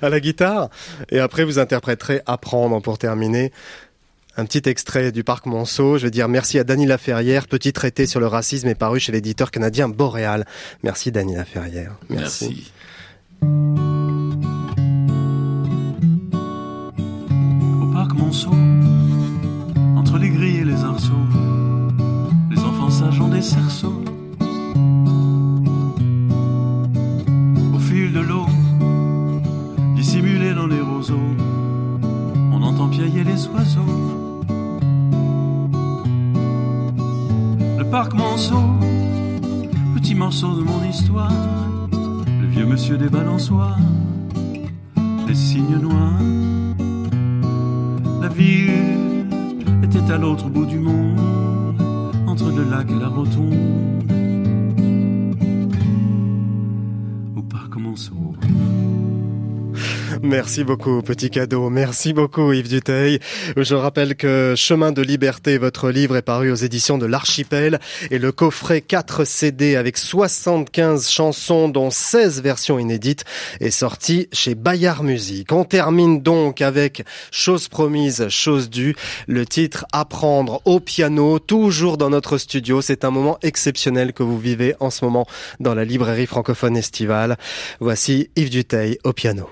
À la guitare. Et après, vous interpréterez Apprendre pour terminer. Un petit extrait du Parc Monceau. Je vais dire merci à Dany Laferrière. Petit traité sur le racisme est paru chez l'éditeur canadien Boréal. Merci Dany Laferrière. Merci. Au parc Monceau, entre les grilles et les arceaux, les enfants sages ont des cerceaux. Au fil de l'eau, dissimulés dans les roseaux, on entend piailler les oiseaux. Le parc Monceau, petit morceau de mon histoire, vieux monsieur des balançoires, les cygnes noirs. La ville était à l'autre bout du monde, entre le lac et la rotonde. Merci beaucoup, petit cadeau. Merci beaucoup, Yves Duteil. Je rappelle que Chemin de liberté, votre livre est paru aux éditions de l'Archipel et le coffret 4 CD avec 75 chansons dont 16 versions inédites est sorti chez Bayard Musique. On termine donc avec Chose promise, chose due, le titre Apprendre au piano, toujours dans notre studio. C'est un moment exceptionnel que vous vivez en ce moment dans la librairie francophone estivale. Voici Yves Duteil au piano.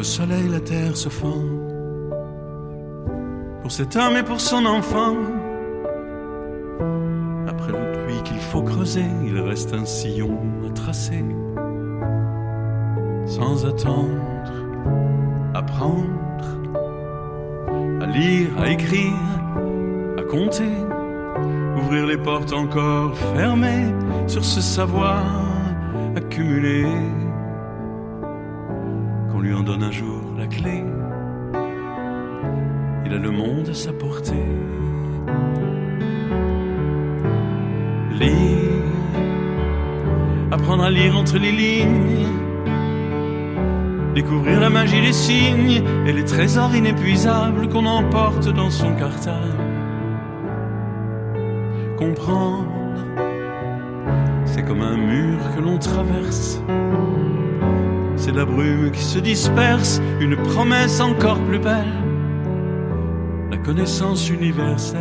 Le soleil, la terre se fend. Pour cet homme et pour son enfant. Après le puits qu'il faut creuser, il reste un sillon à tracer. Sans attendre, apprendre à lire, à écrire, à compter, ouvrir les portes encore fermées sur ce savoir accumulé qu'on lui en donne un jour la clé. Il a le monde à sa portée. Lire, apprendre à lire entre les lignes, découvrir la magie des signes et les trésors inépuisables qu'on emporte dans son cartable. Comprendre, c'est comme un mur que l'on traverse. C'est la brume qui se disperse, une promesse encore plus belle, la connaissance universelle.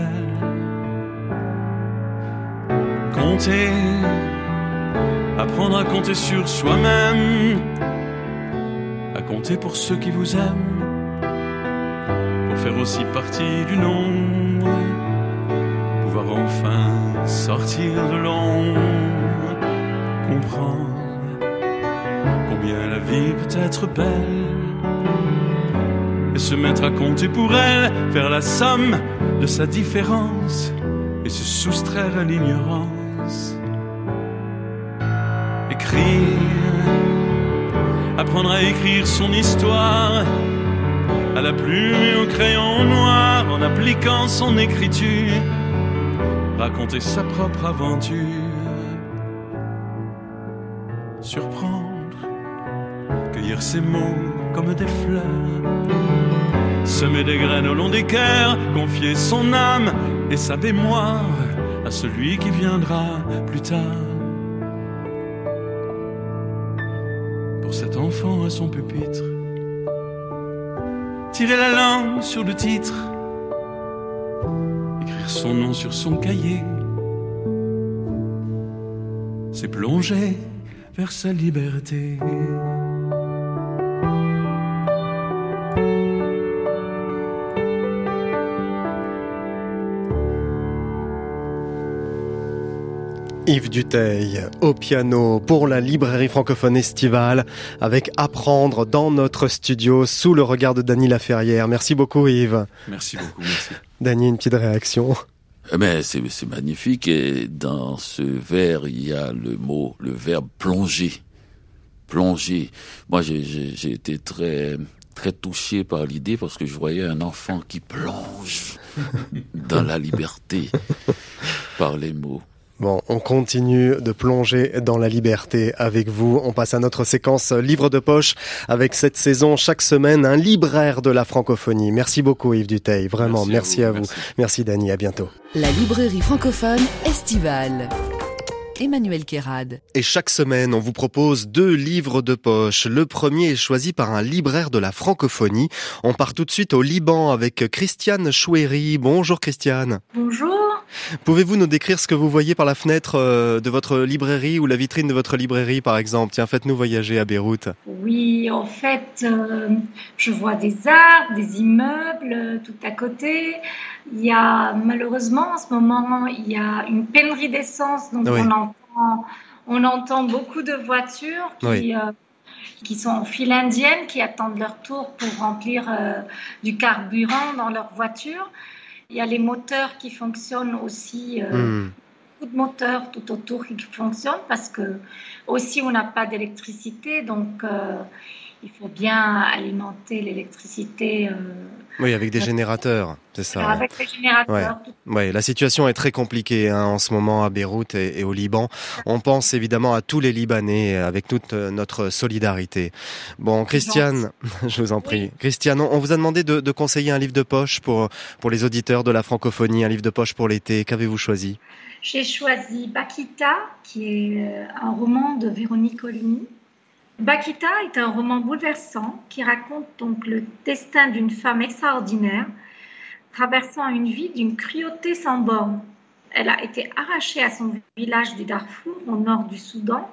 Compter, apprendre à compter sur soi-même, à compter pour ceux qui vous aiment, pour faire aussi partie du nombre, pouvoir enfin sortir de l'ombre, comprendre combien la vie peut être belle et se mettre à compter pour elle, faire la somme de sa différence et se soustraire à l'ignorance. Écrire, apprendre à écrire son histoire à la plume et au crayon noir en appliquant son écriture, raconter sa propre aventure, ses mots comme des fleurs, semer des graines au long des cœurs, confier son âme et sa mémoire à celui qui viendra plus tard. Pour cet enfant à son pupitre, tirer la langue sur le titre, écrire son nom sur son cahier, c'est plonger vers sa liberté. Yves Duteil au piano pour la librairie francophone estivale avec Apprendre dans notre studio sous le regard de Dany Laferrière. Merci beaucoup Yves. Merci beaucoup, merci. Dany, une petite réaction mais eh ben, c'est magnifique et dans ce vers il y a le mot, le verbe plonger, plonger. Moi j'ai été très très touché par l'idée parce que je voyais un enfant qui plonge [laughs] dans la liberté par les mots. Bon, on continue de plonger dans la liberté avec vous. On passe à notre séquence livre de poche avec cette saison chaque semaine un libraire de la francophonie. Merci beaucoup Yves Duteil, vraiment merci, à vous. Merci. merci Dany, à bientôt. La librairie francophone estivale. Emmanuel Kérad. Et chaque semaine, on vous propose deux livres de poche. Le premier est choisi par un libraire de la francophonie. On part tout de suite au Liban avec Christiane Chouéry. Bonjour Christiane. Bonjour. Pouvez-vous nous décrire ce que vous voyez par la fenêtre euh, de votre librairie ou la vitrine de votre librairie par exemple? Tiens, faites-nous voyager à Beyrouth. Oui, en fait, euh, je vois des arbres, des immeubles euh, tout à côté. Il y a malheureusement en ce moment, il y a une pénurie d'essence, donc on, entend, on entend beaucoup de voitures qui, euh, qui sont en file indienne, qui attendent leur tour pour remplir euh, du carburant dans leur voiture. Il y a les moteurs qui fonctionnent aussi. Euh. Beaucoup de moteurs tout autour qui fonctionnent parce que aussi on n'a pas d'électricité, donc il faut bien alimenter l'électricité. Euh, oui, avec des générateurs, c'est ça. Avec des générateurs. Ouais. la situation est très compliquée hein, en ce moment à Beyrouth et, au Liban. On pense évidemment à tous les Libanais avec toute notre solidarité. Bon, Christiane, [laughs] je vous en prie. Christiane, on vous a demandé de, de, conseiller un livre de poche pour, pour les auditeurs de la francophonie, un livre de poche pour l'été. Qu'avez-vous choisi? J'ai choisi Bakita, qui est euh, un roman de Véronique Coligny Bakita est un roman bouleversant qui raconte donc le destin d'une femme extraordinaire traversant une vie d'une cruauté sans borne. Elle a été arrachée à son village du Darfour au nord du Soudan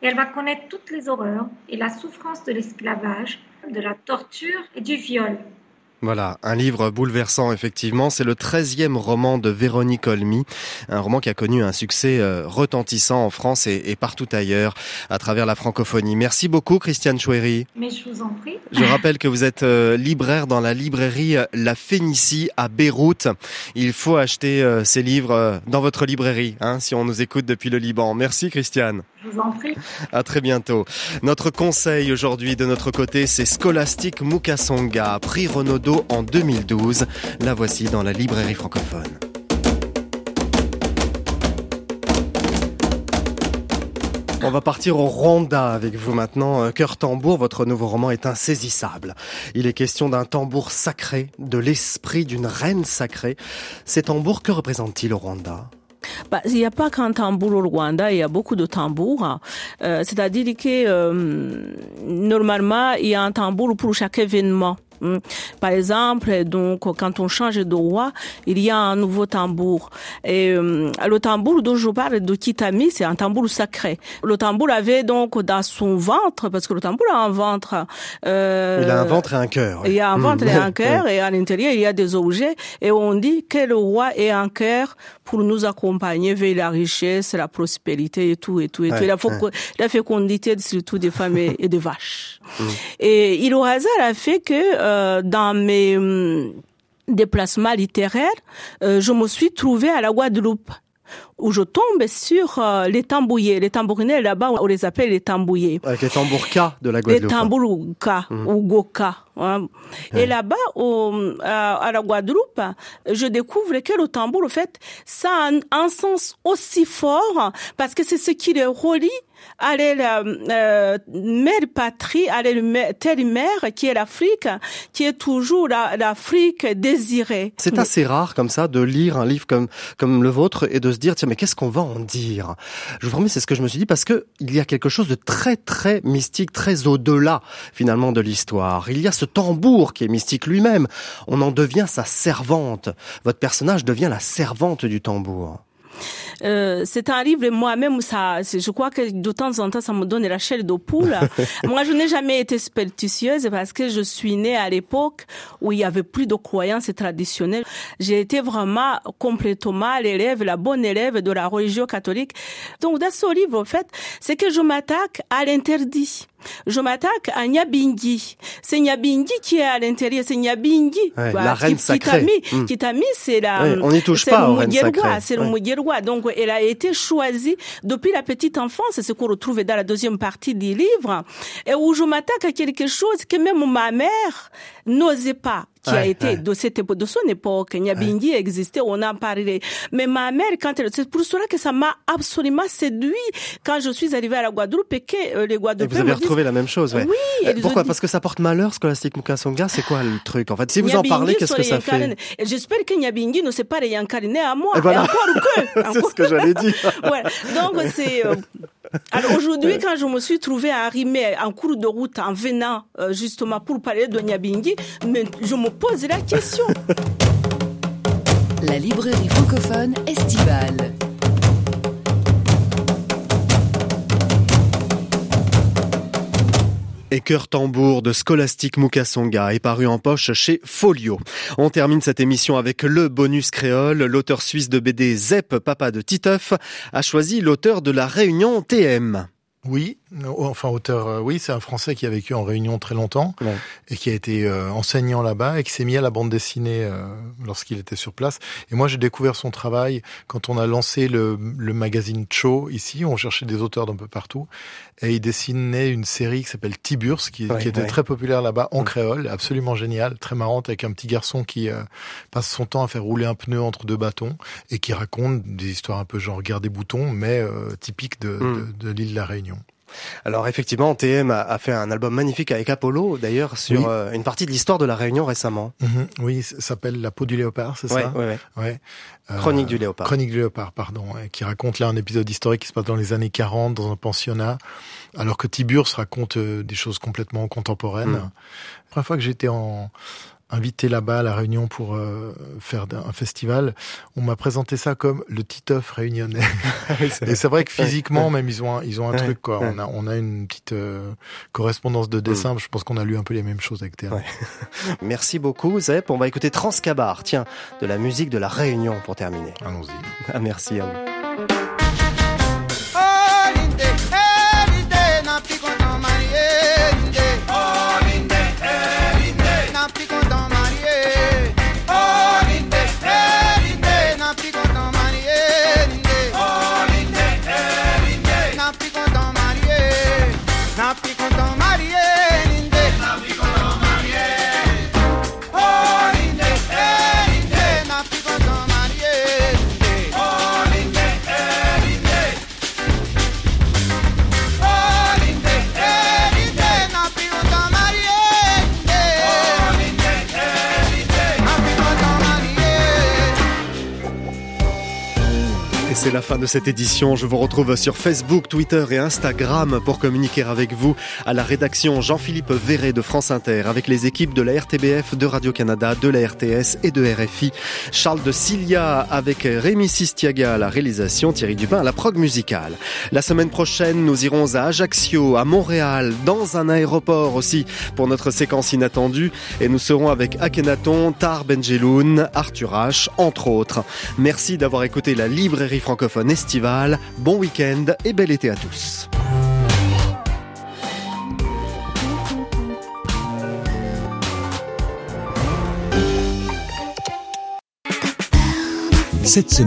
et elle va connaître toutes les horreurs et la souffrance de l'esclavage, de la torture et du viol. Voilà, un livre bouleversant effectivement. C'est le treizième roman de Véronique Olmy, un roman qui a connu un succès euh, retentissant en France et, partout ailleurs à travers la francophonie. Merci beaucoup Christiane Chouéry. Mais je vous en prie. Je rappelle que vous êtes euh, libraire dans la librairie euh, La Phénicie à Beyrouth. Il faut acheter ces livres dans votre librairie, hein, si on nous écoute depuis le Liban. Merci Christiane. Je vous en prie. À très bientôt. Notre conseil aujourd'hui de notre côté, c'est Scholastic Mukasonga, prix En 2012. La voici dans la librairie francophone. On va partir au Rwanda avec vous maintenant. Euh, Cœur tambour, votre nouveau roman est insaisissable. Il est question d'un tambour sacré, de l'esprit d'une reine sacrée. Ces tambours, que représentent-ils au Rwanda? Bah, il n'y a pas qu'un tambour au Rwanda, il y a beaucoup de tambours. Euh, C'est-à-dire que euh, normalement, il y a un tambour pour chaque événement. Hmm. Par exemple, donc quand on change de roi, il y a un nouveau tambour. Et euh, le tambour dont je parle de Kitami, c'est un tambour sacré. Le tambour avait donc dans son ventre, parce que le tambour a un ventre. Euh, il a un ventre et un cœur. Il y a un ventre et un cœur, [laughs] et à l'intérieur il y a des objets. Et on dit que le roi est un cœur pour nous accompagner vers la richesse, la prospérité et tout et tout et tout. La, la fécondité surtout des femmes et des vaches. Hmm. Et il au hasard a fait que euh, dans mes hum, déplacements littéraires, euh, je me suis trouvée à la Guadeloupe où je tombe sur euh, les tambouillés. Les tambourinets, là-bas, on les appelle les tambouillés. Avec les tambourkas de la Guadeloupe. Les tambourkas mmh. ou goka. Hein. Et là-bas, à la Guadeloupe, je découvre que le tambour, en fait, ça a un, un sens aussi fort parce que c'est ce qui les relie allez la euh, mère patrie, allez le telle mère qui est l'Afrique, qui est toujours l'Afrique désirée. C'est assez rare comme ça de lire un livre comme comme le vôtre et de se dire tiens mais qu'est-ce qu'on va en dire? Je vous promets c'est ce que je me suis dit parce que il y a quelque chose de très très mystique, très au-delà finalement de l'histoire. Il y a ce tambour qui est mystique lui-même. On en devient sa servante. Votre personnage devient la servante du tambour. Euh, c'est un livre, moi-même, ça, je crois que de temps en temps, ça me donne la chair de poule. [laughs] moi, je n'ai jamais été superstitieuse parce que je suis née à l'époque où il y avait plus de croyances traditionnelles. J'ai été vraiment complètement l'élève, la bonne élève de la religion catholique. Donc, dans ce livre, en fait, c'est que je m'attaque à l'interdit je m'attaque à Nyabingi. C'est Nyabingi qui est à l'intérieur, c'est Nyabingi. Ouais, la reine qui, sacrée. Qui t'a mis, c'est la. Ouais, on n'y touche pas. C'est le Muguerwa. Donc, elle a été choisie depuis la petite enfance. C'est ce qu'on retrouve dans la deuxième partie du livre. Et où je m'attaque à quelque chose que même ma mère n'osait pas qui a été de cette de son époque. Nyabingi existait, on en parlait. Mais ma mère, quand elle, c'est pour cela que ça m'a absolument séduit quand je suis arrivée à la Guadeloupe et que euh, les Guadeloupéens. Vous avez retrouvé la même chose, ouais. Oui. Euh, pourquoi? Parce que ça porte malheur, Scholastique Mukasonga. C'est quoi le truc En fait, si vous en parlez, qu'est-ce que ça fait? J'espère que Nyabingi ne s'est pas réincarné à moi. Et voilà. Et encore que. [laughs] c'est ce que j'allais dire. ouais. Donc c'est. Euh, [laughs] alors aujourd'hui, quand je me suis trouvée à arrimer en cours de route en venant euh, justement pour parler de Nyabingi, mais je me pose la question. La librairie francophone estivale. Et Cœur Tambour de Scholastique Mukasonga est paru en poche chez Folio. On termine cette émission avec le bonus créole. L'auteur suisse de BD Zep, papa de Titeuf, a choisi l'auteur de la Réunion TM. Oui, enfin auteur, euh, oui, c'est un Français qui a vécu en Réunion très longtemps ouais. et qui a été euh, enseignant là-bas et qui s'est mis à la bande dessinée euh, lorsqu'il était sur place. Et moi, j'ai découvert son travail quand on a lancé le, le magazine Cho ici. On cherchait des auteurs d'un peu partout et il dessinait une série qui s'appelle Tiburce, qui, Ouais, qui était ouais. très populaire là-bas en créole, absolument génial, très marrante, avec un petit garçon qui euh, passe son temps à faire rouler un pneu entre deux bâtons et qui raconte des histoires un peu genre guerre des boutons, mais euh, typiques de, Mm. de, de l'île de la Réunion. Alors effectivement, TM a, a fait un album magnifique avec Apollo, d'ailleurs, sur Oui. euh, une partie de l'histoire de la Réunion récemment. Mhm. Oui, ça s'appelle La peau du léopard, c'est Ouais, ça ouais, ouais. Ouais. Euh, Chronique du léopard. Chronique du léopard, pardon, qui raconte là un épisode historique qui se passe dans les années 40 dans un pensionnat, alors que Tiburce raconte euh, des choses complètement contemporaines. Mm. La première fois que j'étais en invité là-bas à la Réunion pour euh, faire un festival, on m'a présenté ça comme le Titeuf réunionnais. [laughs] Et c'est vrai que physiquement, même ils ont un, ils ont un truc quoi. On a on a une petite euh, correspondance de dessin. Je pense qu'on a lu un peu les mêmes choses avec Théa. Ouais. [laughs] Merci beaucoup, Zep. On va écouter Transcabar, tiens, de la musique de la Réunion pour terminer. Allons-y. Ah, [laughs] merci à la fin de cette édition. Je vous retrouve sur Facebook, Twitter et Instagram pour communiquer avec vous à la rédaction Jean-Philippe Verret de France Inter avec les équipes de la RTBF, de Radio-Canada, de la RTS et de RFI. Charles de Cilia avec Rémi Sistiaga à la réalisation, Thierry Dupin à la prog musicale. La semaine prochaine, nous irons à Ajaccio, à Montréal, dans un aéroport aussi pour notre séquence inattendue et nous serons avec Akhenaton, Tar Benjeloun, Arthur H, entre autres. Merci d'avoir écouté la librairie francophone estivale. Bon week-end et bel été à tous. Cette semaine.